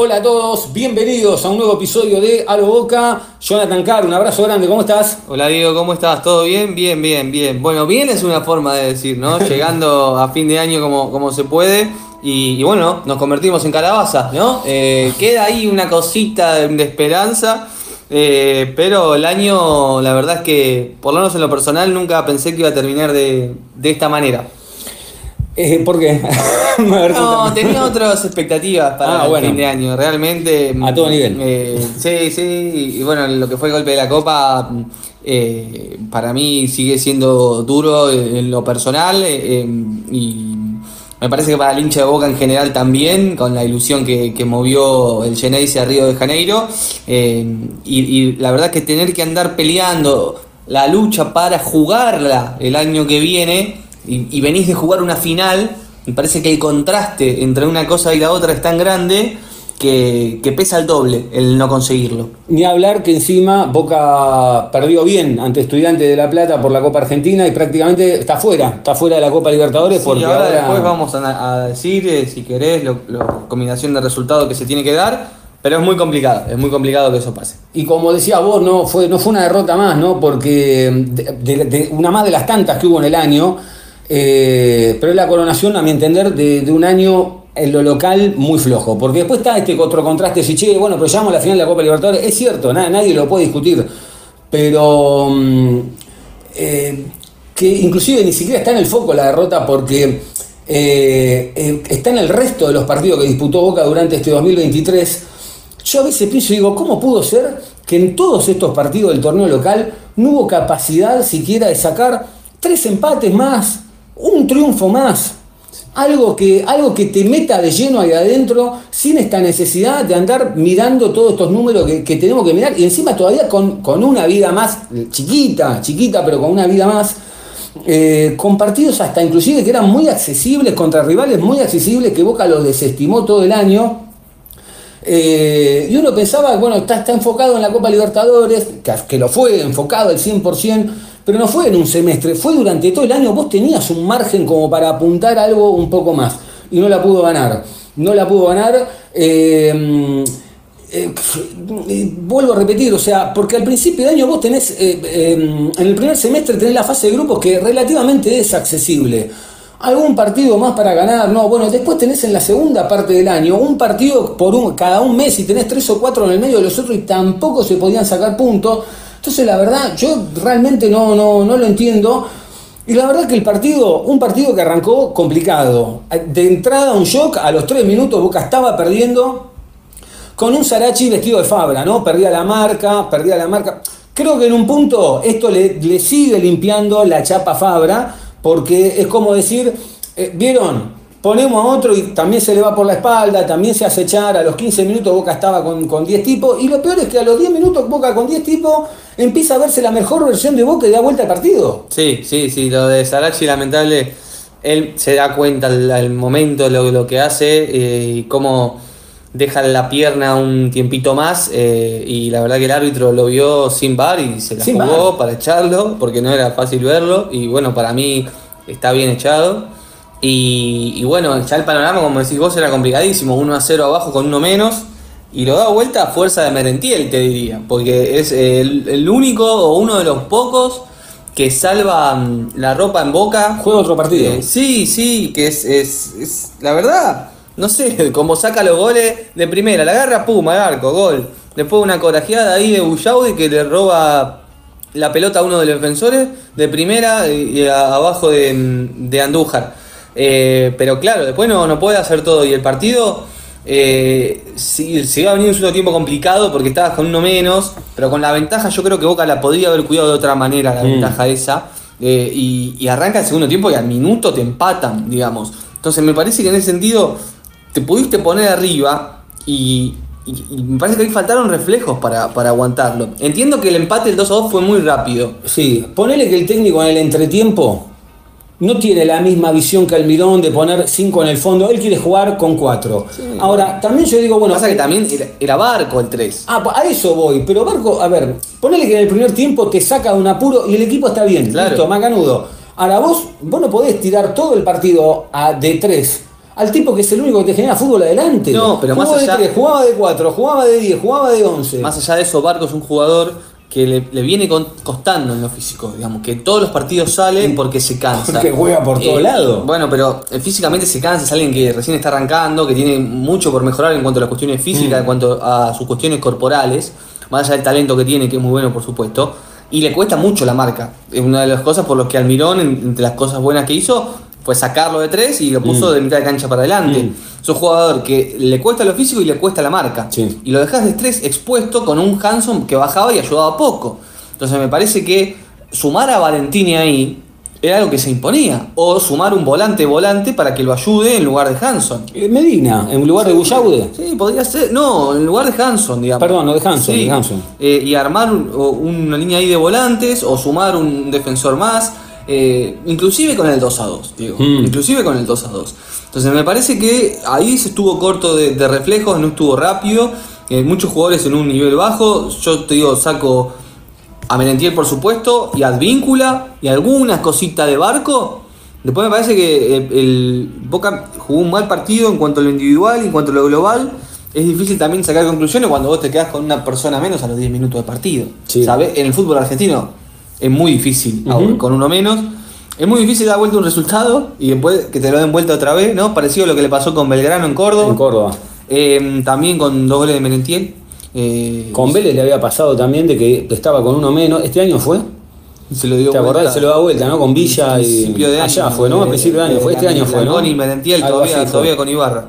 Hola a todos, bienvenidos a un nuevo episodio de A lo Boca. Jonathan Carr, un abrazo grande, ¿cómo estás? Hola Diego, ¿cómo estás? ¿Todo bien? Bien, bien, bien. Bueno, bien es una forma de decir, ¿no? Llegando a fin de año como, como se puede. Y, y bueno, nos convertimos en calabaza, ¿no? Eh, queda ahí una cosita de, de esperanza. eh, pero el año, la verdad es que, por lo menos en lo personal, nunca pensé que iba a terminar de, de esta manera. Eh, ¿Por qué? No, tenía otras expectativas para Ah, el bueno. fin de año, realmente. A todo nivel. eh, sí, sí, y bueno, lo que fue el golpe de la Copa, eh, para mí sigue siendo duro en lo personal eh, eh, y me parece que para el hincha de Boca en general también, con la ilusión que, que movió el Geneise a Río de Janeiro, eh, y, y la verdad que tener que andar peleando la lucha para jugarla el año que viene y, y venís de jugar una final, me parece que el contraste entre una cosa y la otra es tan grande que, que pesa el doble el no conseguirlo. Ni hablar que encima Boca perdió bien ante Estudiantes de La Plata por la Copa Argentina y prácticamente está fuera, está fuera de la Copa Libertadores Sí, porque ahora, ahora, después vamos a, a decir, eh, si querés, la combinación de resultados que se tiene que dar, pero es muy complicado, es muy complicado que eso pase. Y como decía vos, no fue, no fue una derrota más, ¿no? Porque de, de- de una más de las tantas que hubo en el año, eh, pero la coronación, a mi entender, de, un año en lo local muy flojo. Porque después está este otro contraste, si che, bueno, pero llegamos a la final de la Copa Libertadores, es cierto, na- nadie lo puede discutir, pero mm, eh, que inclusive ni siquiera está en el foco la derrota porque eh, está en el resto de los partidos que disputó Boca durante este 2023. Yo a veces pienso y digo, ¿cómo pudo ser que en todos estos partidos del torneo local no hubo capacidad siquiera de sacar tres empates más, un triunfo más? Algo que, algo que te meta de lleno ahí adentro sin esta necesidad de andar mirando todos estos números que, que tenemos que mirar y encima todavía con, con una vida más chiquita, chiquita, pero con una vida más, eh, con partidos hasta inclusive que eran muy accesibles contra rivales muy accesibles que Boca los desestimó todo el año. Eh, y uno pensaba, bueno, está, está enfocado en la Copa Libertadores, que, que lo fue enfocado al 100%, pero no fue en un semestre, fue durante todo el año. Vos tenías un margen como para apuntar algo un poco más y no la pudo ganar. No la pudo ganar. eh, eh, eh, vuelvo a repetir, o sea, porque al principio de año vos tenés, eh, eh, en el primer semestre tenés la fase de grupos que relativamente es accesible. Algún partido más para ganar, no, bueno, después tenés en la segunda parte del año un partido por un, cada un mes y tenés tres o cuatro en el medio de los otros y tampoco se podían sacar puntos. Entonces la verdad, yo realmente no, no, no lo entiendo. Y la verdad que el partido, un partido que arrancó complicado. De entrada un shock, a los tres minutos Boca estaba perdiendo con un Sarachi vestido de Fabra, ¿no? Perdía la marca, perdía la marca. Creo que en un punto esto le, le sigue limpiando la chapa Fabra, porque es como decir, eh, ¿vieron? Ponemos a otro y también se le va por la espalda, también se hace echar, a los 15 minutos Boca estaba con, con 10 tipos, y lo peor es que a los 10 minutos Boca con 10 tipos empieza a verse la mejor versión de Boca y da vuelta al partido. Sí, sí, sí, lo de Sarachi lamentable, él se da cuenta al, al momento lo, lo que hace eh, y cómo deja la pierna un tiempito más eh, y la verdad que el árbitro lo vio sin bar y se la Sin jugó para echarlo porque no era fácil verlo. Y bueno, para mí está bien echado y, y bueno, ya el panorama como decís vos era complicadísimo, 1 a 0 abajo con uno menos y lo da vuelta a fuerza de Merentiel te diría, porque es el, el único o uno de los pocos que salva mm, la ropa en boca Juega otro partido. eh, sí, sí, que es, es, es- la verdad, no sé, como saca los goles de primera, la agarra, pum, al arco, gol. Después una corajeada ahí de Bullaudi que le roba la pelota a uno de los defensores de primera y, y a- abajo de, de Andújar. Eh, pero claro, después no, no puede hacer todo y el partido eh, sí, se iba a venir un segundo tiempo complicado porque estabas con uno menos, pero con la ventaja yo creo que Boca la podría haber cuidado de otra manera, la Mm. ventaja esa. Eh, y, y arranca el segundo tiempo y al minuto te empatan, digamos. Entonces me parece que en ese sentido te pudiste poner arriba y, y- y me parece que ahí faltaron reflejos para, para aguantarlo. Entiendo que el empate del 2 a 2 fue muy rápido. Sí, ponele que el técnico en el entretiempo no tiene la misma visión que Almirón de poner cinco en el fondo. Él quiere jugar con cuatro. Ahora, también yo digo, bueno. Pasa que también era, Barco el 3. Ah, a eso voy. Pero Barco, a ver, ponele que en el primer tiempo te saca de un apuro y el equipo está bien. Claro. Listo, macanudo. Ahora vos, vos no podés tirar todo el partido a, de tres. Al tipo que es el único que te genera fútbol adelante. No, pero más de allá- tres, jugaba de cuatro, jugaba de 10, jugaba de 11. Más allá de eso, Barco es un jugador que le, le viene con- costando en lo físico, digamos, que todos los partidos salen porque se cansa. Porque juega por todos lados. Bueno, pero eh, físicamente se cansa, es alguien que recién está arrancando, que tiene mucho por mejorar en cuanto a las cuestiones Mm. físicas, en cuanto a sus cuestiones corporales, más allá del talento que tiene, que es muy bueno, por supuesto, y le cuesta mucho la marca. Es una de las cosas por las que Almirón, en- entre las cosas buenas que hizo, fue sacarlo de tres y lo puso Mm. de mitad de cancha para adelante. Mm. Es un jugador que le cuesta lo físico y le cuesta la marca. Sí. Y lo dejas de estrés expuesto con un Hanson que bajaba y ayudaba poco. Entonces me parece que sumar a Valentini ahí era algo que se imponía. O sumar un volante-volante para que lo ayude en lugar de Hanson. Eh, Medina, en lugar de Bullaude. Sí, podría ser. No, en lugar de Hanson, digamos. Perdón, no de Hanson, Sí. de Hanson. Eh, y armar un- una línea ahí de volantes o sumar un defensor más. Eh, inclusive con el 2 a 2, digo. Mm. Inclusive con el 2 a 2. Entonces me parece que ahí se estuvo corto de, de reflejos, no estuvo rápido. eh, muchos jugadores en un nivel bajo. Yo te digo, saco a Merentiel por supuesto, y Advíncula, y algunas cositas de barco. Después me parece que el, el Boca jugó un mal partido en cuanto a lo individual y en cuanto a lo global. Es difícil también sacar conclusiones cuando vos te quedás con una persona menos a los 10 minutos de partido. Sí. ¿Sabes? En el fútbol argentino es muy difícil, con uno menos. Es muy difícil dar vuelta un resultado y después que te lo den vuelta otra vez, ¿no? Parecido a lo que le pasó con Belgrano en Córdoba. En Córdoba. Eh, también con dos goles de Merentiel. Eh, Con Vélez le había pasado también de que estaba con uno menos. ¿Este año fue? se lo dio ¿Te acordás? vuelta. Se lo da vuelta, ¿no? Con Villa y. Principio de año, Allá fue, ¿no? A eh, principio de año. Fue este año fue, ¿no? Con y Merentiel todavía, todavía con Ibarra.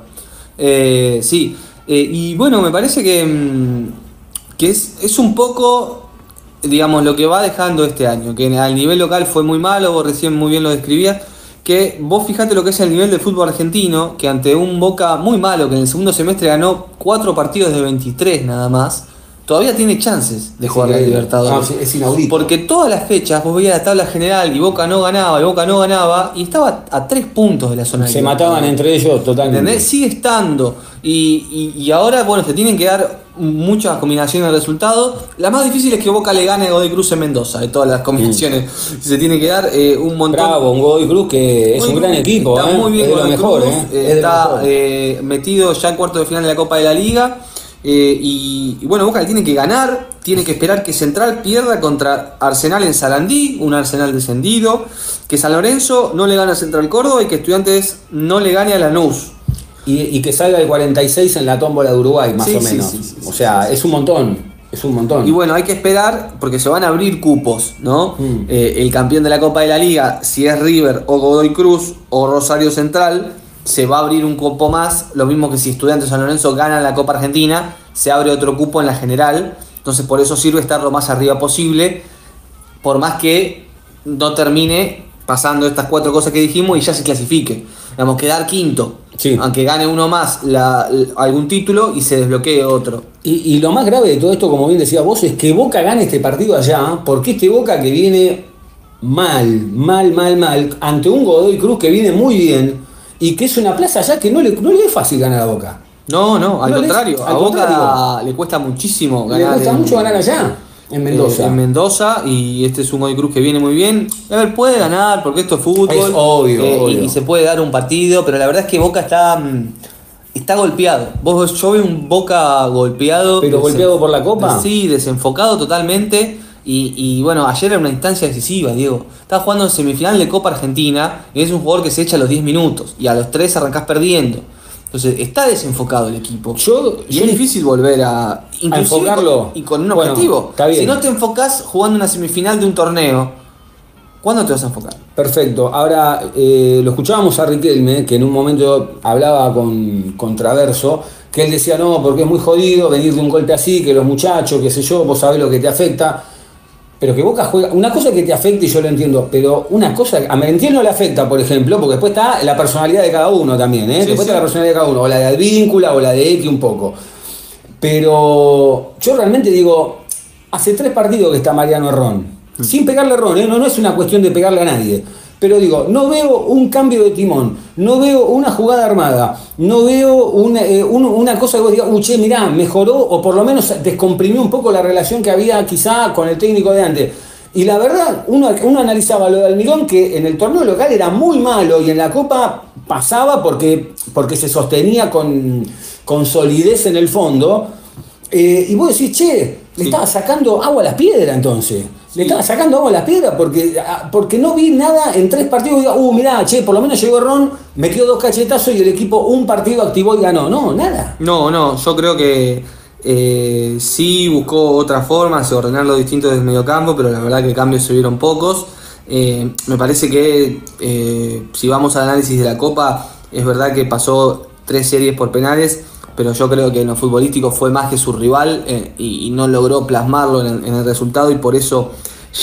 Eh, sí. Eh, y bueno, me parece que, mm, que es, es un poco, digamos, lo que va dejando este año. Que al nivel local fue muy malo, vos recién muy bien lo describías. Que vos fijate lo que es el nivel del fútbol argentino, que ante un Boca muy malo, que en el segundo semestre ganó cuatro partidos de 23 nada más, todavía tiene chances de jugar la. Libertadores. Es inaudito. Porque todas las fechas vos veías la tabla general y Boca no ganaba, y Boca no ganaba, y estaba a tres puntos de la zona Se mataban entre ellos totalmente. ¿Entendés? Sigue estando. Y, y- y ahora, bueno, se tienen que dar muchas combinaciones de resultados. La más difícil es que Boca le gane a Godoy Cruz en Mendoza, de todas las combinaciones. Se tiene que dar eh, un montón. Bravo, un Godoy Cruz que es un gran equipo, Está ¿eh? muy bien es lo mejor, Está mejor. metido ya en cuarto de final de la Copa de la Liga. Eh, y, y bueno, Boca tiene que ganar, tiene que esperar que Central pierda contra Arsenal en Sarandí, un Arsenal descendido, que San Lorenzo no le gana a Central Córdoba y que Estudiantes no le gane a Lanús. Y, y que salga el 46 en la tómbola de Uruguay, más Sí, o menos. sí, sí, sí, o sea, es un montón. Es un montón. Y bueno, hay que esperar porque se van a abrir cupos, ¿no? Mm. Eh, el campeón de la Copa de la Liga, si es River o Godoy Cruz o Rosario Central, se va a abrir un cupo más. Lo mismo que si Estudiantes San Lorenzo gana la Copa Argentina, se abre otro cupo en la general. Entonces por eso sirve estar lo más arriba posible, por más que no termine pasando estas cuatro cosas que dijimos y ya se clasifique. Digamos, quedar quinto. Sí. Aunque gane uno más la- algún título y se desbloquee otro. Y, y lo más grave de todo esto, como bien decías vos, es que Boca gane este partido allá, porque este Boca que viene mal, mal, mal, mal, ante un Godoy Cruz que viene muy bien, y que es una plaza allá que no le, no le es fácil ganar a Boca. No, no, al No, le- contrario. al a Boca contrario. le cuesta muchísimo Le ganar. cuesta en- mucho ganar allá, en Mendoza. eh, en Mendoza y este es un Godoy Cruz que viene muy bien. A ver, puede ganar porque esto es fútbol. Es obvio, eh, y- obvio. Y, se puede dar un partido, pero la verdad es que Boca está mm, está golpeado. Vos yo veo un Boca golpeado. ¿Pero golpeado por la Copa? Sí, desenfocado totalmente. Y, y, bueno, ayer era una instancia decisiva, Diego. Estaba jugando en semifinal de Copa Argentina y es un jugador que se echa a los 10 minutos y a los 3 arrancás perdiendo. Entonces está desenfocado el equipo. Yo- y yo- es difícil volver a, inclusive enfocarlo. con- y con un Bueno, objetivo. está bien. Si no te enfocás jugando una semifinal de un torneo, ¿cuándo te vas a enfocar? Perfecto. Ahora, eh, lo escuchábamos a Riquelme, que en un momento hablaba con, con Traverso, que él decía, no, porque es muy jodido venir de un golpe así, que los muchachos, qué sé yo, vos sabés lo que te afecta. Pero que Boca juega. Una cosa que te afecta y yo lo entiendo, pero una cosa. A Merentiel no le afecta, por ejemplo, porque después está la personalidad de cada uno también, ¿eh? Sí, después sí. está la personalidad de cada uno, o la de Advíncula o la de X un poco. Pero yo realmente digo, hace tres partidos que está Mariano Ron, sin pegarle a Ron, ¿eh? no, no es una cuestión de pegarle a nadie. Pero digo, no veo un cambio de timón, no veo una jugada armada, no veo una, eh, un- una cosa que vos digas, uy, che, mirá, mejoró o por lo menos descomprimió un poco la relación que había quizá con el técnico de antes. Y la verdad, uno, uno analizaba lo de Almirón, que en el torneo local era muy malo y en la Copa pasaba porque, porque se sostenía con, con solidez en el fondo. Eh, y vos decís, che, le estaba sacando agua a las piedras entonces. Le estaba sacando agua a las piedras porque, ah, porque no vi nada en tres partidos. y Diga, uh, mirá, che, por lo menos llegó Ron, metió dos cachetazos y el equipo un partido activó y ganó. No, nada. No, no, yo creo que eh, sí buscó otras formas de ordenar los distintos del mediocampo, pero la verdad que cambios se vieron pocos. Eh, me parece que eh, si vamos al análisis de la Copa, es verdad que pasó tres series por penales, pero yo creo que en lo futbolístico fue más que su rival eh, y, y no logró plasmarlo en el, en el resultado y por eso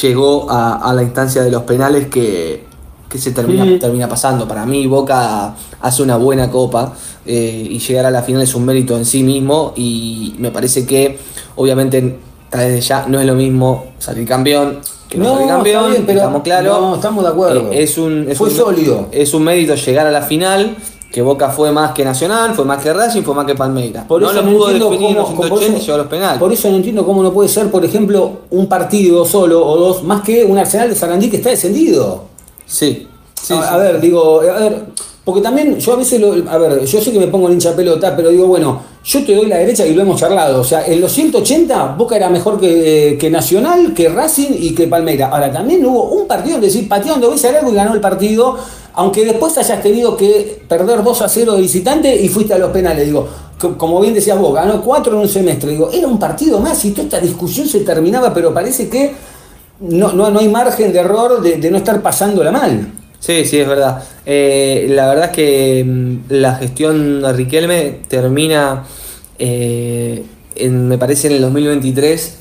llegó a, a la instancia de los penales que, que se termina, termina pasando. Para mí Boca hace una buena copa eh, y llegar a la final es un mérito en sí mismo y me parece que obviamente desde ya no es lo mismo salir campeón que no, No, salir campeón, está bien, pero- estamos claros. no, estamos de acuerdo. Eh, es un, es Fue un- sólido. Es un mérito llegar a la final. Que Boca fue más que Nacional, fue más que Racing, fue más que Palmeiras. Por no eso lo no pudo definir los cómo- por 180 y eso- llegó a los penales. Por eso no entiendo cómo no puede ser, por ejemplo, un partido solo o dos, más que un Arsenal de Sarandí que está descendido. Sí, sí, a, sí. a ver, digo, a ver, porque también yo a veces, lo, a ver, yo sé que me pongo el hincha pelota, pero digo, bueno, yo te doy la derecha y lo hemos charlado. O sea, en los 180 Boca era mejor que, que Nacional, que Racing y que Palmeira. Ahora, también hubo un partido en decir, patearon de veces algo y ganó el partido, aunque después hayas tenido que perder 2 a 0 de visitante y fuiste a los penales. Digo, co- como bien decías vos, ganó 4 en un semestre. Digo, era un partido más y toda esta discusión se terminaba, pero parece que no, no, no hay margen de error de, de no estar pasándola mal. Sí, sí, es verdad. Eh, la verdad es que mm, la gestión de Riquelme termina, eh, en- me parece, en el 2023,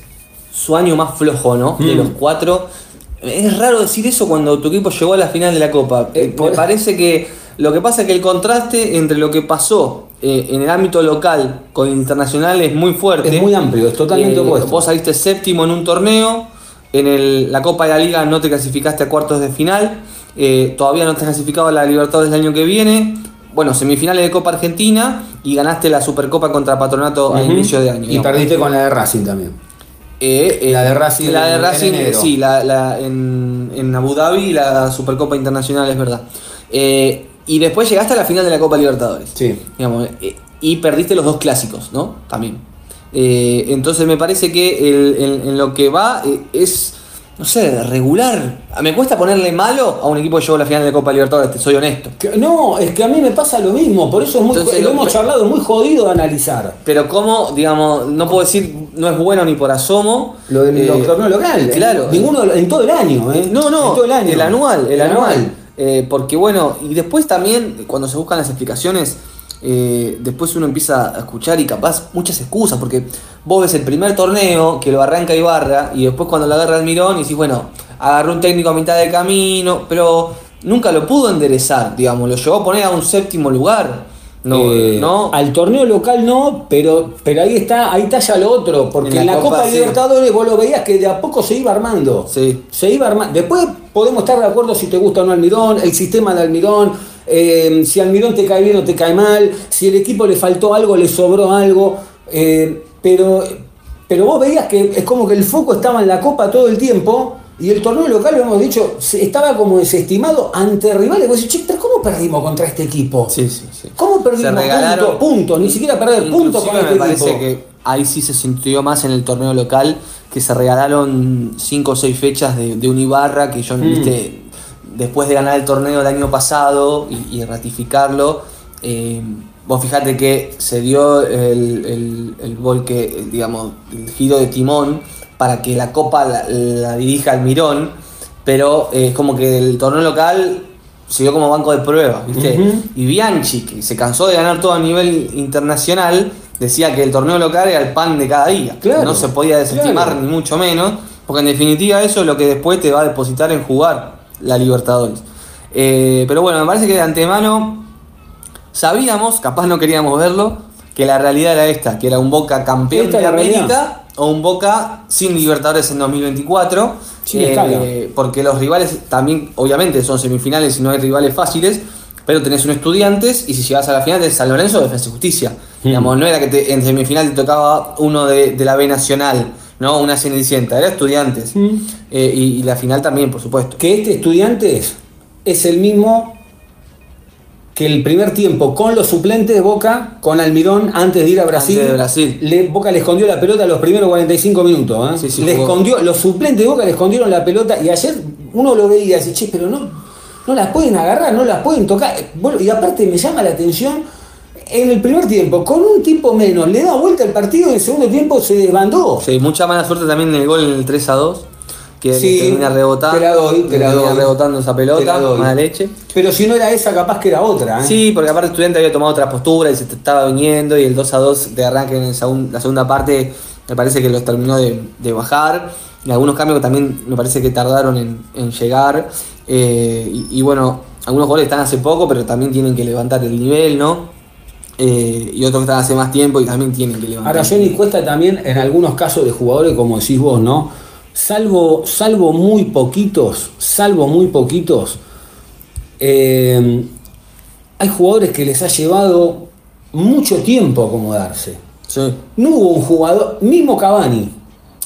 su año más flojo, ¿no? De Mm. los cuatro. Es raro decir eso cuando tu equipo llegó a la final de la Copa. Eh, Eh, me parece que lo que pasa es que el contraste entre lo que pasó eh, en el ámbito local con internacional es muy fuerte. Es muy amplio, es totalmente Eh, opuesto. Vos saliste séptimo en un torneo, en el- la Copa de la Liga no te clasificaste a cuartos de final, todavía no te has clasificado a la Libertadores del año que viene, bueno, semifinales de Copa Argentina y ganaste la Supercopa contra Patronato a Ujú. inicio de año. Y perdiste con la de Racing también. Eh, eh, La de Racing La de en Racing, sí, la, la- en, en Abu Dhabi la Supercopa Internacional, es verdad. Eh, y después llegaste a la final de la Copa Libertadores. Sí. Digamos, eh, y perdiste los dos clásicos, ¿no? También. Eh, entonces me parece que el- el- en lo que va es, no sé, regular. Me cuesta ponerle malo a un equipo que llegó a la final de Copa Libertadores, te soy honesto. Que- No, es que a mí me pasa lo mismo, por eso es muy, Entonces, lo hemos charlado, es muy jodido de analizar. Pero como, digamos, no puedo decir, no es bueno ni por asomo. Lo del eh, torneo local. Claro. Ninguno en todo el año, ¿eh? No, no, En todo el año. anual, el, anual. Eh, porque bueno, y después también, cuando se buscan las explicaciones, eh, después uno empieza a escuchar y capaz muchas excusas, porque vos ves el primer torneo que lo arranca Ibarra y después cuando lo agarra Almirón y decís, bueno, agarró un técnico a mitad de camino, pero nunca lo pudo enderezar, digamos, lo llevó a poner a un séptimo lugar. No, Eh, no. Al torneo local no, pero, pero ahí está, ahí está ya lo otro, porque En en la Copa, Copa, sí. Libertadores vos lo veías que de a poco se iba armando. Sí. Se iba armando. Después podemos estar de acuerdo si te gusta o no Almirón, el sistema de Almirón, eh, si Almirón te cae bien o te cae mal, si el equipo le faltó algo, le sobró algo, eh, pero, pero vos veías que es como que el foco estaba en la Copa todo el tiempo. Y el torneo local, lo hemos dicho, estaba como desestimado ante rivales. Vos decís, che, pero ¿cómo perdimos contra este equipo? Sí, sí, sí. ¿Cómo perdimos? Regalaron- punto, ni siquiera perder punto con este me parece equipo. que ahí sí se sintió más en el torneo local que se regalaron cinco o seis fechas de, de un Ibarra que yo Mm. viste después de ganar el torneo el año pasado y, y ratificarlo eh, vos fijate que se dio el, el, el volque digamos el giro de timón para que la copa la, la dirija Almirón pero eh, es como que el torneo local se dio como banco de pruebas, ¿viste? Y Bianchi, que se cansó de ganar todo a nivel internacional, decía que el torneo local era el pan de cada día. Claro, no se podía desestimar claro. ni mucho menos. Porque en definitiva eso es lo que después te va a depositar en jugar la Libertadores. Eh, pero bueno, me parece que de antemano sabíamos, capaz no queríamos verlo, que la realidad era esta, que era un Boca campeón de realidad. América o un Boca sin Libertadores en 2024. Sin escala. porque los rivales también, obviamente, son semifinales y no hay rivales fáciles, pero tenés un estudiantes y si llegas a la final tenés San Lorenzo Defensa y Justicia. Mm. Digamos, no era que te- en semifinal te tocaba uno de, de la B Nacional, ¿no? Una cenicienta, era estudiantes. Mm. Eh, y, y la final también, por supuesto. que este Estudiantes es el mismo que el primer tiempo con los suplentes de Boca, con Almirón, antes de ir a Brasil. Antes de Brasil. Le- Boca le escondió la pelota los primeros 45 minutos. ¿eh? Sí, sí, le escondió, los suplentes de Boca le escondieron la pelota y ayer uno lo veía y dice, che, pero no, no las pueden agarrar, no las pueden tocar. Bueno, y aparte me llama la atención, en el primer tiempo, con un tipo menos, le da vuelta el partido y en el segundo tiempo se desbandó. Sí, mucha mala suerte también en el gol en el 3 a 2, que Sí, termina rebotando. te la doy, te la termina doy. rebotando esa pelota, mala leche. Pero si no era esa, capaz que era otra. ¿eh? Sí, porque aparte el estudiante había tomado otra postura y se te estaba viniendo y el 2 a 2 de arranque en segun- la segunda parte me parece que los terminó de, de bajar. Y algunos cambios que también me parece que tardaron en, en llegar. Eh, y, y bueno, algunos goles están hace poco, pero también tienen que levantar el nivel, ¿no? Eh, y otros que están hace más tiempo y también tienen que levantar. Ahora, Johnny Cuesta también, en algunos casos de jugadores, como decís vos, ¿no? Salvo, salvo muy poquitos, salvo muy poquitos, eh, hay jugadores que les ha llevado mucho tiempo acomodarse. Sí. No hubo un jugador, mismo Cavani,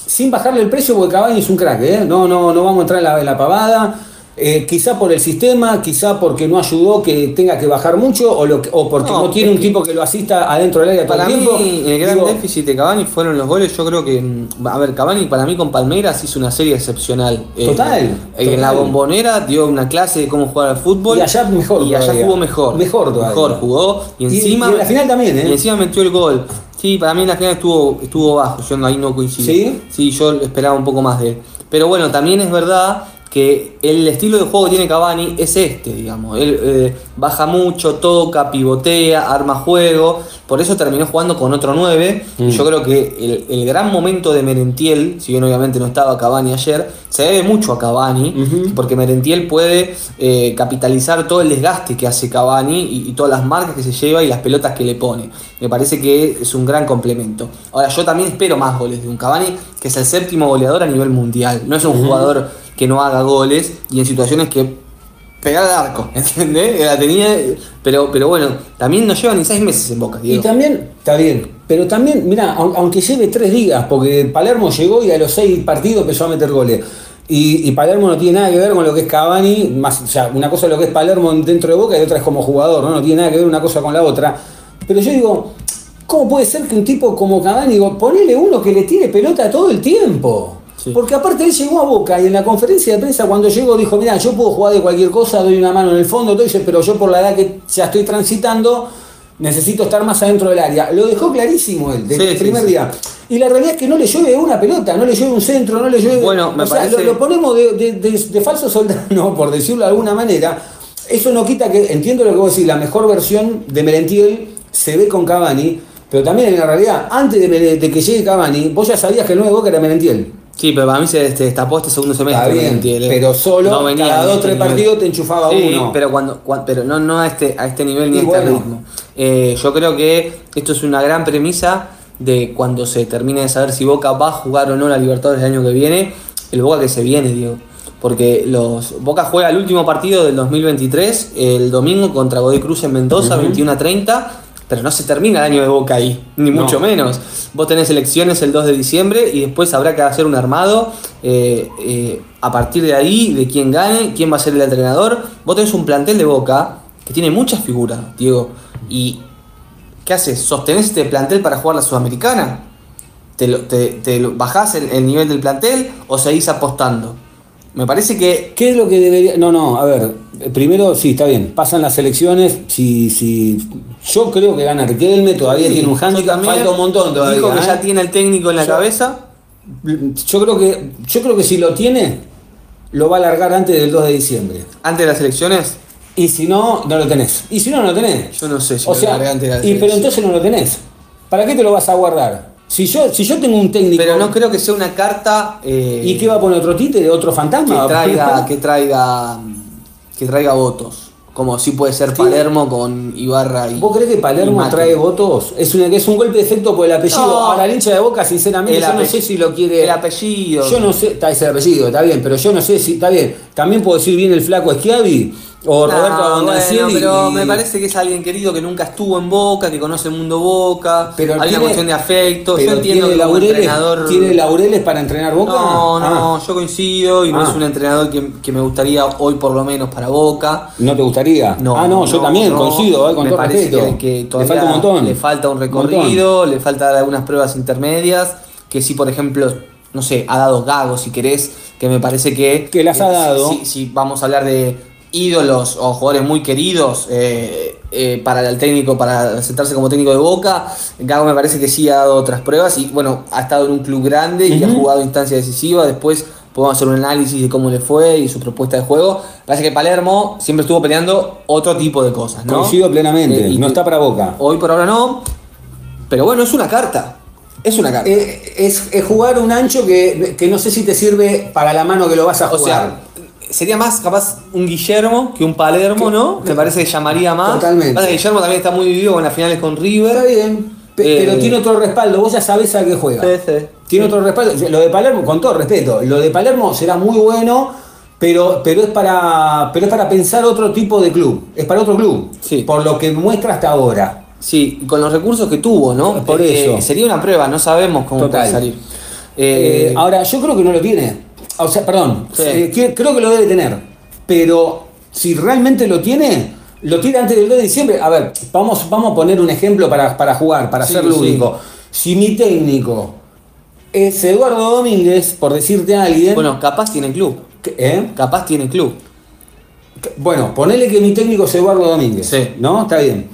sin bajarle el precio, porque Cavani es un crack, ¿eh? No, no, no vamos a entrar en la, en la pavada. Eh, quizá por el sistema, quizá porque no ayudó que tenga que bajar mucho, o, lo que- o porque no, No, tiene un que- tipo que lo asista adentro del área todo Para el mí, tiempo. el gran Digo, déficit de Cavani fueron los goles. Yo creo que, mm, a ver, Cavani para mí con Palmeiras hizo una serie excepcional. Eh, Total, eh, En la bombonera dio una clase de cómo jugar al fútbol. Y allá mejor Y allá jugó mejor. Mejor todavía. Mejor jugó. Y encima. y en la final también, ¿eh? Y encima metió el gol. Sí, para mí en la final estuvo, estuvo bajo. Yo no- ahí no coincido. ¿Sí? Sí, yo esperaba un poco más de él. Pero bueno, también es verdad que el estilo de juego que tiene Cavani es este, digamos. Él eh, baja mucho, toca, pivotea, arma juego. Por eso terminó jugando con otro 9. Mm. Yo creo que el, el gran momento de Merentiel, si bien obviamente no estaba Cavani ayer, se debe mucho a Cavani, porque Merentiel puede eh, capitalizar todo el desgaste que hace Cavani y, y todas las marcas que se lleva y las pelotas que le pone. Me parece que es un gran complemento. Ahora, yo también espero más goles de un Cavani, que es el séptimo goleador a nivel mundial. No es un jugador que no haga goles y en situaciones que pegar al arco, ¿entendés? La tenía, pero, pero bueno, también no lleva ni seis meses en Boca, Y también, está bien, pero también, mira, aunque lleve tres ligas, porque Palermo llegó y a los seis partidos empezó a meter goles. Y, y Palermo no tiene nada que ver con lo que es Cavani, más, o sea, una cosa es lo que es Palermo dentro de Boca y otra es como jugador, ¿no? No tiene nada que ver una cosa con la otra. Pero yo digo, ¿cómo puede ser que un tipo como Cavani, digo, ponele uno que le tire pelota todo el tiempo? Sí. Porque aparte él llegó a Boca y en la conferencia de prensa cuando llegó dijo, mira, yo puedo jugar de cualquier cosa, doy una mano en el fondo, todo pero yo por la edad que ya estoy transitando, necesito estar más adentro del área. Lo dejó clarísimo él, desde Sí, el primer sí. día. Y la realidad es que no le llueve una pelota, no le llueve un centro, no le llueve... Bueno, me o sea, lo, lo ponemos de, de- de- de falso soldado, por decirlo de alguna manera. Eso no quita que, entiendo lo que vos decís, la mejor versión de Merentiel se ve con Cavani, pero también en la realidad, antes de que llegue Cavani, vos ya sabías que el nuevo Boca era Merentiel. Sí, pero para mí se se destapó este segundo semestre. Está bien, pero solo No venía cada dos este tres nivel. partidos te enchufaba Sí, uno. pero cuando, cuan- pero no, no a este, a este nivel ni a este bueno. ritmo. Eh, yo creo que esto es una gran premisa de cuando se termine de saber si Boca va a jugar o no la Libertadores el año que viene, el Boca que se viene, digo. Porque los Boca juega el último partido del 2023, el domingo contra Godoy Cruz en Mendoza, 21 a 30, pero no se termina el año de Boca ahí, ni No. mucho menos. Vos tenés elecciones el 2 de diciembre y después habrá que hacer un armado eh, eh, a partir de ahí, de quién gane, quién va a ser el entrenador. Vos tenés un plantel de Boca que tiene muchas figuras, Diego. ¿Y qué haces? ¿Sostenés este plantel para jugar la Sudamericana? ¿Te, te- te bajás el, el nivel del plantel o seguís apostando? Me parece que ¿Qué es lo que debería.? No, no, a ver. Primero, sí, está bien. Pasan las elecciones. Si, si, yo creo que gana Riquelme, todavía Sí, tiene un handicap. Falta un montón todavía. Dijo que ¿eh? ya tiene el técnico en la Yo- cabeza. Yo creo que, yo creo que si lo tiene, lo va a alargar antes del 2 de diciembre. Antes de las elecciones, Y si no, no lo tenés. Y si no, no lo tenés. yo no sé si o lo sea, larga antes de las y, pero entonces no lo tenés. ¿Para qué te lo vas a guardar? Si yo, si yo tengo un técnico. Pero no creo que sea una carta. eh, ¿Y qué va a poner otro títere, otro que fantasma? traiga, que traiga. que traiga votos. Como si puede ser Sí. Palermo con Ibarra y. ¿Vos crees que Palermo trae votos? Es, una, es un golpe de efecto por el apellido. No. Ahora, el hincha de boca, sinceramente, El yo no sé si lo quiere. El apellido. Yo no sé, está ese apellido, está bien, pero yo no sé si. Está bien. También puedo decir bien el flaco Schiavi o No, Roberto bueno, Abondancieri. pero y- me parece que es alguien querido que nunca estuvo en Boca, que conoce el mundo Boca. Pero hay tiene- una cuestión de afecto. pero Yo entiendo tiene que laureles, entrenador. ¿Tiene laureles para entrenar boca? No, no, Ah, yo coincido y no Ah. es un entrenador que, que me gustaría hoy por lo menos para Boca. ¿No te gustaría? No, ah, no, yo también no. coincido, eh, con me todo parece respeto. que, que Le todavía falta un montón. le falta un montón. recorrido, le falta algunas pruebas intermedias, que sí, por ejemplo, no sé, ha dado Gago, si querés, que me parece que... Que las ha eh, dado. Si, si vamos a hablar de ídolos o jugadores muy queridos eh, eh, para el técnico, para sentarse como técnico de Boca, Gago me parece que sí ha dado otras pruebas y bueno, ha estado en un club grande y ha jugado instancia decisiva, después podemos hacer un análisis de cómo le fue y su propuesta de juego. Parece que Palermo siempre estuvo peleando otro tipo de cosas, ¿no? Coincido plenamente, Eh, y no está para boca. Hoy por ahora no, pero bueno, es una carta. Es una carta. Es, es jugar un ancho que, que no sé si te sirve para la mano que lo vas a o jugar. sea, sería más capaz un Guillermo que un Palermo, ¿no? Me parece que llamaría más. Totalmente. Que Guillermo también está muy vivido con las finales con Está River. bien, pe- Eh, pero tiene otro respaldo, vos ya sabés a qué juega. Sí, sí. Tiene otro respaldo. Lo de Palermo, con todo respeto, lo de Palermo será muy bueno, pero, pero, es para, pero es para pensar otro tipo de club. Es para otro club. Sí. Por lo que muestra hasta ahora. Sí, con los recursos que tuvo, ¿no? Por Eh, eso. sería una prueba, no sabemos cómo Total. puede salir. Eh, Eh, ahora, yo creo que no lo tiene. O sea, perdón, Sí. eh, que- creo que lo debe tener. Pero si realmente lo tiene, lo tiene antes del 2 de diciembre. A ver, vamos, vamos a poner un ejemplo para, para jugar, para Sí, ser lúdico. Si mi técnico es Eduardo Domínguez, por decirte a alguien. bueno, capaz tiene club. ¿eh? Capaz tiene club. Bueno, ponele que mi técnico es Eduardo Domínguez. Sí. ¿No? Está bien.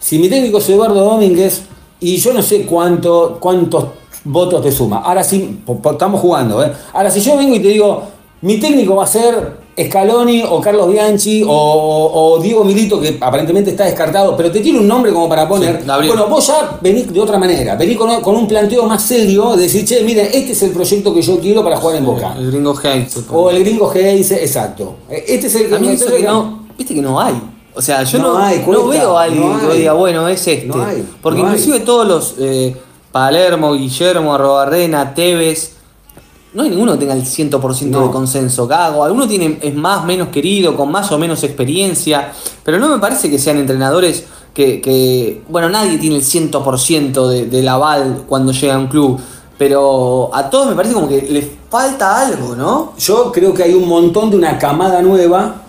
Si mi técnico es Eduardo Domínguez, y yo no sé cuánto, cuántos votos te suma. Ahora sí, estamos jugando, ¿eh? Ahora, si yo vengo y te digo, mi técnico va a ser Scaloni o Carlos Bianchi o, o Diego Milito, que aparentemente está descartado, pero te tiene un nombre como para poner. Sí, bueno, vos ya venís de otra manera, venís con, con un planteo más serio, de decir, che, miren, este es el proyecto que yo quiero para jugar en Boca. El gringo Heinz. O el gringo dice, exacto. Este es el A mí entonces, que no, viste que no hay. O sea, yo No no, hay, no veo a alguien no que diga, bueno, es este. Hay, Porque hay. inclusive todos los eh, Palermo, Guillermo, Arrobarrena, Tevez, no hay ninguno que tenga el 100% No. de consenso. Gago, alguno tiene, es más, menos querido, con más o menos experiencia, pero no me parece que sean entrenadores que, que- bueno, nadie tiene el 100% de, del aval cuando llega a un club. Pero a todos me parece como que les falta algo, ¿no? Yo creo que hay un montón de una camada nueva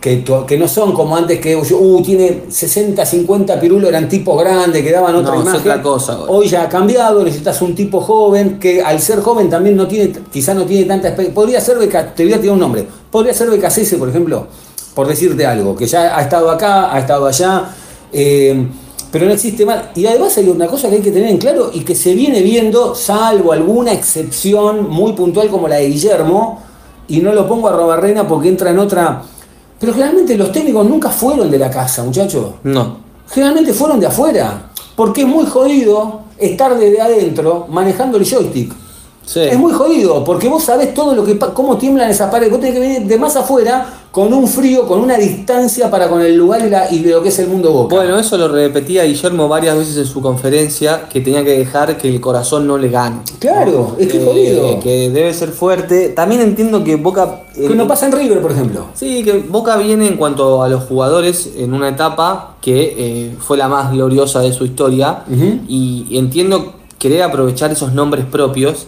que, no son como antes que uh, tiene 60, 50 pirulos, eran tipos grandes, que daban otra No, imagen. otra cosa. Hoy ya ha cambiado, necesitas un tipo joven que al ser joven también no tiene, quizá no tiene tanta experiencia. Podría ser Beca, te voy a tirar un nombre. Podría ser Becasese, por ejemplo, por decirte algo, que ya ha estado acá, ha estado allá. eh, pero no existe más. Y además hay una cosa que hay que tener en claro y que se viene viendo, salvo alguna excepción muy puntual como la de Guillermo, y no lo pongo a Robarrena porque entra en otra. Pero generalmente los técnicos nunca fueron de la casa, muchachos. No. Generalmente fueron de afuera. Porque es muy jodido estar desde adentro manejando el joystick. Sí. Es muy jodido, porque vos sabés todo lo que cómo tiemblan esas paredes. Vos tenés que venir de más afuera con un frío, con una distancia para con el lugar y, la- y lo que es el mundo boca. Bueno, eso lo repetía Guillermo varias veces en su conferencia, que tenía que dejar que el corazón no le gane. Claro, es que es Eh, jodido. Que debe ser fuerte. También entiendo que Boca... eh, que no pasa en River, por ejemplo. Sí, que Boca viene en cuanto a los jugadores en una etapa que eh, fue la más gloriosa de su historia y entiendo querer aprovechar esos nombres propios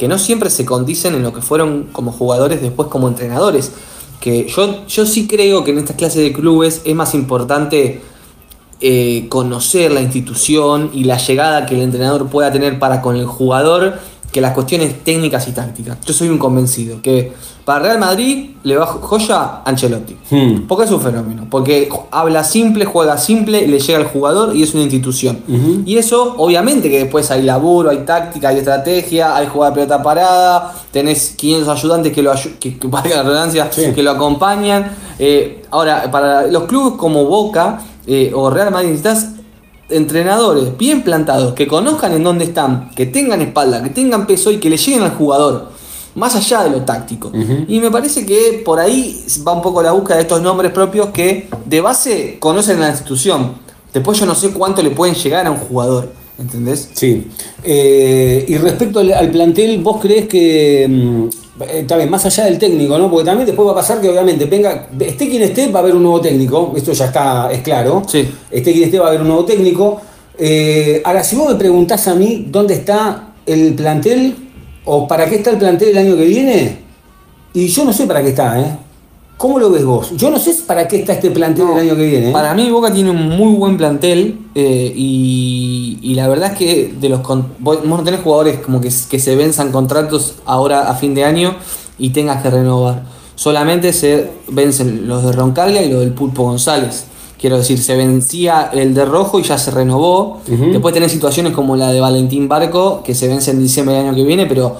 que no siempre se condicen en lo que fueron como jugadores después como entrenadores. Que yo, yo sí creo que en estas clases de clubes es más importante eh, conocer la institución y la llegada que el entrenador pueda tener para con el jugador que las cuestiones técnicas y tácticas. Yo soy un convencido que para Real Madrid le va joya Ancelotti. Hmm. Porque es un fenómeno. Porque habla simple, juega simple, le llega al jugador y es una institución. Y eso, obviamente, que después hay laburo, hay táctica, hay estrategia, hay jugada de pelota parada, tenés 500 ayudantes que lo, ayu- que, que valga la redundancia, Sí. que lo acompañan. Eh, ahora, para los clubes como Boca eh, o Real Madrid necesitas entrenadores bien plantados, que conozcan en dónde están, que tengan espalda, que tengan peso y que le lleguen al jugador, más allá de lo táctico. Y me parece que por ahí va un poco la búsqueda de estos nombres propios que de base conocen la institución. Después yo no sé cuánto le pueden llegar a un jugador, ¿entendés? Sí. Eh, y respecto al, al plantel, ¿vos crees que, mm, eh, bien, más allá del técnico, ¿no? Porque también después va a pasar que obviamente venga, esté quien esté, va a haber un nuevo técnico, esto ya está, es claro. Sí. Esté quien esté, va a haber un nuevo técnico. Eh, ahora, si vos me preguntás a mí dónde está el plantel o para qué está el plantel el año que viene, y yo no sé para qué está, ¿eh? ¿Cómo lo ves vos? Yo no sé para qué está este plantel el año que viene. ¿eh? Para mí Boca tiene un muy buen plantel eh, y, y la verdad es que de los vos vos no tenés jugadores como que, que se venzan contratos ahora a fin de año y tengas que renovar. Solamente se vencen los de Roncaglia y los del Pulpo González. Quiero decir, se vencía el de Rojo y ya se renovó. Después tenés situaciones como la de Valentín Barco, que se vence en diciembre del año que viene, pero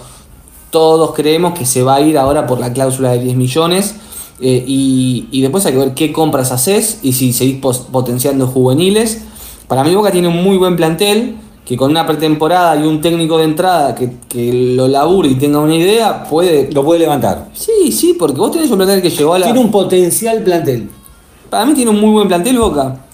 todos creemos que se va a ir ahora por la cláusula de 10 millones. Eh, y, y después hay que ver qué compras haces y si seguís potenciando juveniles. Para mí Boca tiene un muy buen plantel, que con una pretemporada y un técnico de entrada que, que lo labure y tenga una idea, puede... Lo puede levantar. Sí, sí, porque vos tenés un plantel que llegó a la... Tiene un potencial plantel. Para mí tiene un muy buen plantel Boca.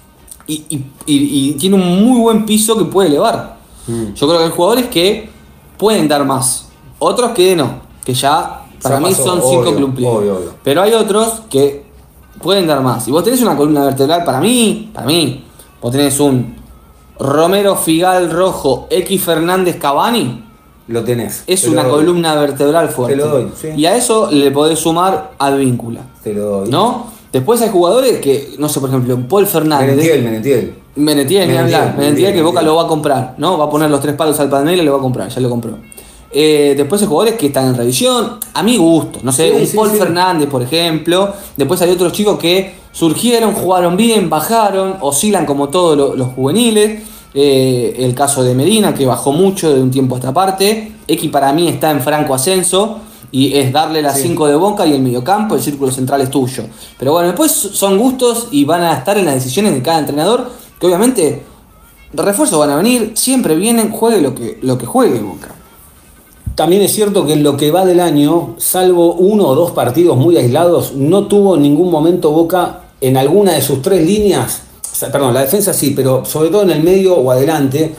Y, y- y- y tiene un muy buen piso que puede elevar. Mm. Yo creo que hay jugadores que pueden dar más. Otros que no. Que ya para Ya mí pasó, son cinco cumplidos. obvio, obvio. Pero hay otros que pueden dar más. Y vos tenés una columna vertebral para mí. Para mí. Vos tenés un Romero Figal Rojo X Fernández Cavani. Lo tenés. Es Te una doy. columna vertebral fuerte. Te lo doy, sí. Y a eso le podés sumar Advíncula. Te lo doy. ¿No? Después hay jugadores que, no sé, por ejemplo, Paul Fernández. Menetiel, Menetiel. Menetiel, ni Menetiel, hablar. Menetiel Menetiel, que Boca lo va a comprar, ¿no? Va a poner los tres palos al panel y lo va a comprar, ya lo compró. Eh, después hay jugadores que están en revisión, a mi gusto, no sé, Sí, un sí, Paul sí. Fernández, por ejemplo. Después hay otros chicos que surgieron, jugaron bien, bajaron, oscilan como todos lo- los juveniles. Eh, el caso de Medina, que bajó mucho de un tiempo a esta parte. X para mí está en franco ascenso. Y es darle las 5 de Boca y el mediocampo, el círculo central es tuyo. Pero bueno, después son gustos y van a estar en las decisiones de cada entrenador, que obviamente refuerzos van a venir, siempre vienen, juegue lo que, lo que juegue Boca. También es cierto que en lo que va del año, salvo uno o dos partidos muy aislados, no tuvo en ningún momento Boca en alguna de sus tres líneas, perdón, la defensa sí, pero sobre todo en el medio o adelante,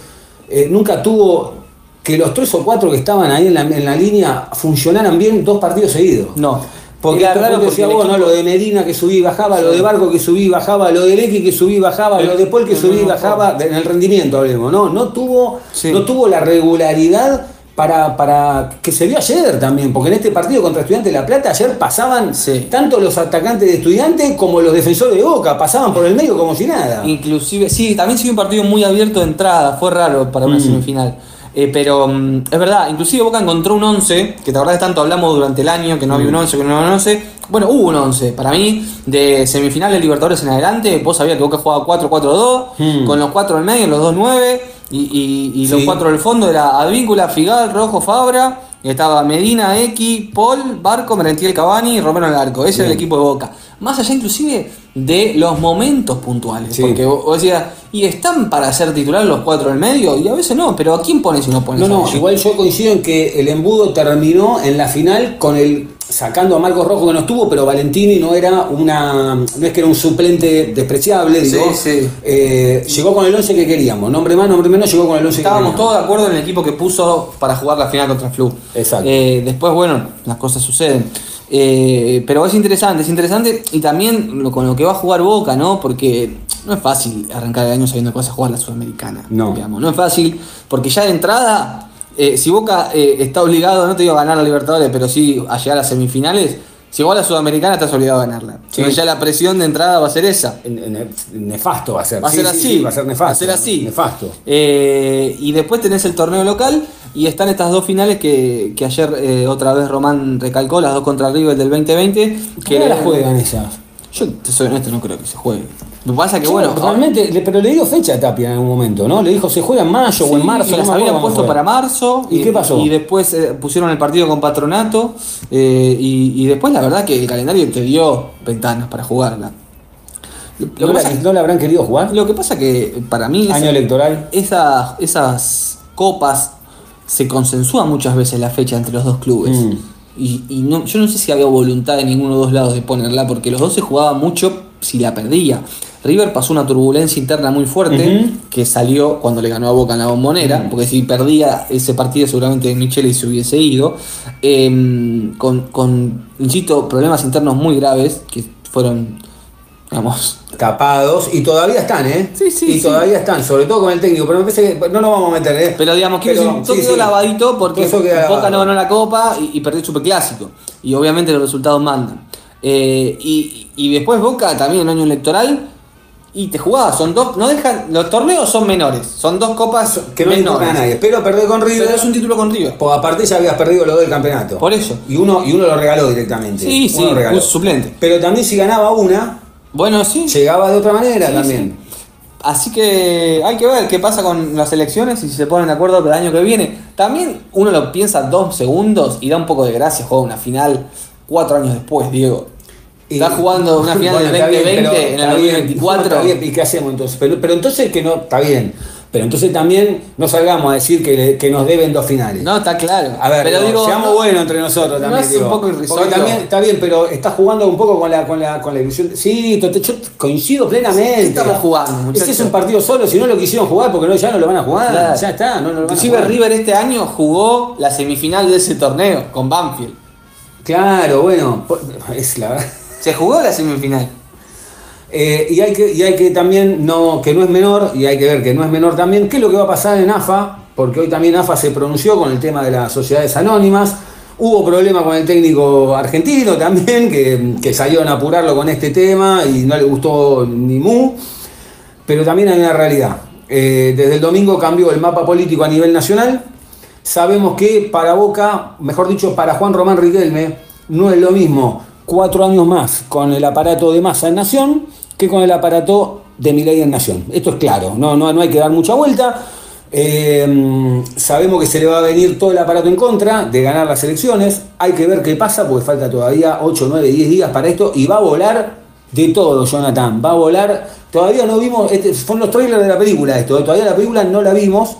eh, nunca tuvo que los tres o cuatro que estaban ahí en la, en la línea funcionaran bien dos partidos seguidos. No. Porque Era raro porque decía vos, ¿no? Lo de Medina que subí y bajaba, lo de Barco que subí y bajaba, lo de Leque que subí y bajaba, lo de Paul que subí y bajaba, en el rendimiento hablemos, ¿no? No tuvo, Sí. no tuvo la regularidad para, para que se vio ayer también, porque en este partido contra Estudiantes de La Plata ayer pasaban Sí. tanto los atacantes de Estudiantes como los defensores de Boca, pasaban por el medio como si nada. Inclusive, sí, también sigue un partido muy abierto de entrada, fue raro para una Mm. semifinal. Eh, pero mm, es verdad, inclusive Boca encontró un 11, que te acordás tanto hablamos durante el año, que no había un 11, que no había un 11. Bueno, hubo un 11. Para mí, de semifinales de Libertadores en adelante, vos sabías que Boca jugaba 4-4-2, Mm. con los 4 al medio, los 2-9, y, y- y los Sí. 4 del fondo era Advíncula, Figal, Rojo, Fabra, estaba Medina, X, Paul, Barco, Merentiel Cavani y Romero en el arco. Ese era el equipo de Boca. Más allá inclusive de los momentos puntuales. Sí. Porque vos vos decías, y están para ser titular los cuatro del medio, y a veces no, pero ¿a quién pones si no pones No, no, igual yo coincido en que el embudo terminó en la final con el sacando a Marcos Rojo que no estuvo, pero Valentini no era una no es que era un suplente despreciable, digo. Sí, sí. Eh, llegó con el 11 que queríamos, nombre más, nombre menos, llegó con el 11 Estábamos que todos queríamos. de acuerdo en el equipo que puso para jugar la final contra Flu. Exacto. Eh, después, bueno, las cosas suceden. Eh, pero es interesante, es interesante y también lo- con lo que va a jugar Boca, ¿no? Porque no es fácil arrancar el año sabiendo que vas a jugar la Sudamericana. No. Digamos. No es fácil, porque ya de entrada, eh, si Boca eh, está obligado, no te digo a ganar la Libertadores, pero sí a llegar a semifinales, si vos a la Sudamericana estás obligado a ganarla. Sí. Entonces ya la presión de entrada va a ser esa. Nefasto va a ser. Va a Sí, ser sí, así. sí, va a ser nefasto. Va a ser así. Nefasto. Eh, y después tenés el torneo local y están estas dos finales que, que ayer eh, otra vez Román recalcó, las dos contra River del 2020. ¿Qué Que la juegan esas? Yo te soy honesto, no creo que se juegue. Lo que pasa es que Sí, bueno, realmente, le- pero le dio fecha a Tapia en algún momento, ¿no? Le dijo se juega en mayo o en marzo. y no las acuerdo habían puesto para marzo. ¿Y qué pasó? Y después eh, pusieron el partido con Patronato. eh, y, y después la verdad que el calendario te dio ventanas para jugarla. Lo que ¿No, la, pasa- no la habrán querido jugar? Lo que pasa que para mí Año esa- electoral. esas, esas copas se consensúan muchas veces la fecha entre los dos clubes. Mm. Y, y no, yo no sé si había voluntad de ninguno de los dos lados de ponerla, porque los dos se jugaban mucho si la perdía. River pasó una turbulencia interna muy fuerte que salió cuando le ganó a Boca en la bombonera, porque si perdía ese partido seguramente Michele se hubiese ido. Em, con, con, insisto, problemas internos muy graves que fueron, digamos, Tapados y todavía están, ¿eh? Sí, sí, Y sí. todavía están, sobre todo con el técnico. Pero me parece que no nos vamos a meter, ¿eh? Pero digamos, quiero decir, todo sí, quedó sí. lavadito porque Boca no ganó la Copa y, y perdió el Superclásico. Y obviamente los resultados mandan. Eh, y, y después Boca también en año electoral. Y te jugabas, son dos, no dejan, los torneos son menores, son dos copas Que no importa a menores. nadie. Pero perder con River. Pero es un título con River. Pues aparte ya habías perdido lo del campeonato. Por eso. Y uno, y uno lo regaló directamente. Sí, Uno sí, lo regaló. un suplente. Pero también si ganaba una, Bueno, sí. llegaba de otra manera Sí, también. Así que hay que ver qué pasa con las elecciones y si se ponen de acuerdo para el año que viene. También uno lo piensa dos segundos y da un poco de gracia jugar una final cuatro años después, Diego. Está jugando una final Bueno, del está bien, 2020 pero en el está bien, 2024. Está bien, ¿y qué hacemos entonces? Pero, pero entonces que no, está bien. Pero entonces también no salgamos a decir que, nos deben dos finales. No, está claro. A ver, pero digo, digo, seamos no- buenos entre nosotros ¿no también. es digo. un poco irrisorio? también está bien, pero está jugando un poco con la, con la, con la ilusión. Sí, yo coincido plenamente. ¿Qué estamos jugando? Este es un partido solo, si no lo quisieron jugar, porque no, ya no lo van a jugar. Claro. Ya está, no, no lo van a Inclusive jugar. River este año jugó la semifinal de ese torneo con Banfield. Claro, bueno, es la verdad. Se jugó la semifinal. Eh, y, hay que, y hay que también, no, que no es menor, y hay que ver que no es menor también, qué es lo que va a pasar en AFA, porque hoy también AFA se pronunció con el tema de las sociedades anónimas. Hubo problema con el técnico argentino también, que, que salieron a apurarlo con este tema y no le gustó ni mu. Pero también hay una realidad. Eh, desde el domingo cambió el mapa político a nivel nacional. Sabemos que para Boca, mejor dicho, para Juan Román Riquelme, no es lo mismo cuatro años más con el aparato de masa en Nación que con el aparato de Milei en Nación. Esto es claro, no, no, no hay que dar mucha vuelta. Eh, sabemos que se le va a venir todo el aparato en contra de ganar las elecciones. Hay que ver qué pasa, porque falta todavía 8, 9, 10 días para esto y va a volar de todo, Jonathan. Va a volar. Todavía no vimos, este, son los trailers de la película esto, todavía la película no la vimos.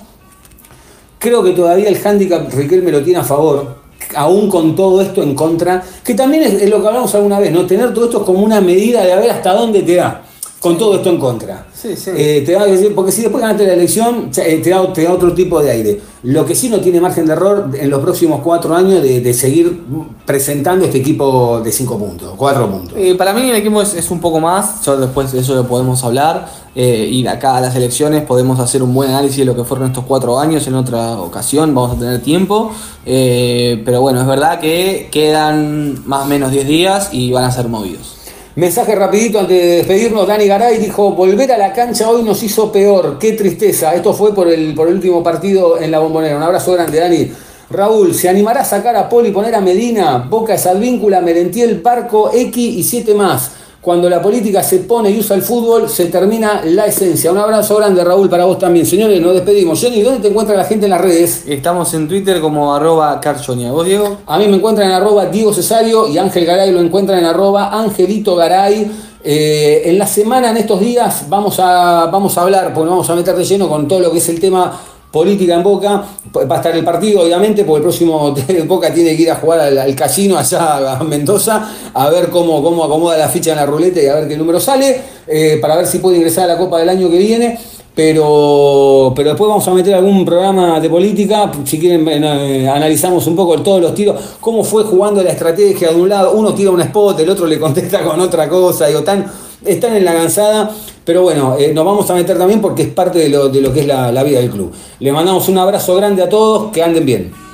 Creo que todavía el handicap Riquelme lo tiene a favor, aún con todo esto en contra, que también es, lo que hablamos alguna vez, ¿no? Tener todo esto como una medida de a ver hasta dónde te da, con todo esto en contra. Sí, sí. Eh, te da- porque si después ganaste la elección, eh, te da, te da otro tipo de aire. Lo que sí no tiene margen de error en los próximos cuatro años de, de seguir presentando este equipo de cinco puntos, cuatro puntos. Eh, para mí el equipo es, es un poco más, yo después de eso lo podemos hablar, eh, y acá a las elecciones podemos hacer un buen análisis de lo que fueron estos cuatro años en otra ocasión, vamos a tener tiempo, pero bueno, es verdad que quedan más o menos 10 días y van a ser movidos. Mensaje rapidito antes de despedirnos, Dani Garay dijo, volver a la cancha hoy nos hizo peor, qué tristeza, esto fue por el, por el último partido en la bombonera, un abrazo grande Dani. Raúl, ¿se animará a sacar a Poli poner a Medina, Boca es Advíncula, Merentiel, Parco, X y siete más? Cuando la política se pone y usa el fútbol, se termina la esencia. Un abrazo grande, Raúl, para vos también. Señores, nos despedimos. Jenny, ¿dónde te encuentra la gente en las redes? Estamos en Twitter como arroba carchonia. ¿Vos, Diego? A mí me encuentran en arroba Diego Cesario y Ángel Garay lo encuentran en arroba Angelito Garay. Eh, en la semana, en estos días, vamos a, vamos a hablar, porque nos vamos a meter de lleno con todo lo que es el tema política en Boca. Va a estar el partido, obviamente, porque el próximo Boca tiene que ir a jugar al, casino allá a Mendoza, a ver cómo, cómo acomoda la ficha en la ruleta y a ver qué número sale, eh, para ver si puede ingresar a la Copa del año que viene. Pero, pero después vamos a meter algún programa de política, si quieren eh, analizamos un poco todos los tiros, cómo fue jugando la estrategia de un lado, uno tira un spot, el otro le contesta con otra cosa, digo, tan, están en la gansada, pero bueno, eh, nos vamos a meter también porque es parte de lo, de lo que es la, la vida del club. Le mandamos un abrazo grande a todos, que anden bien.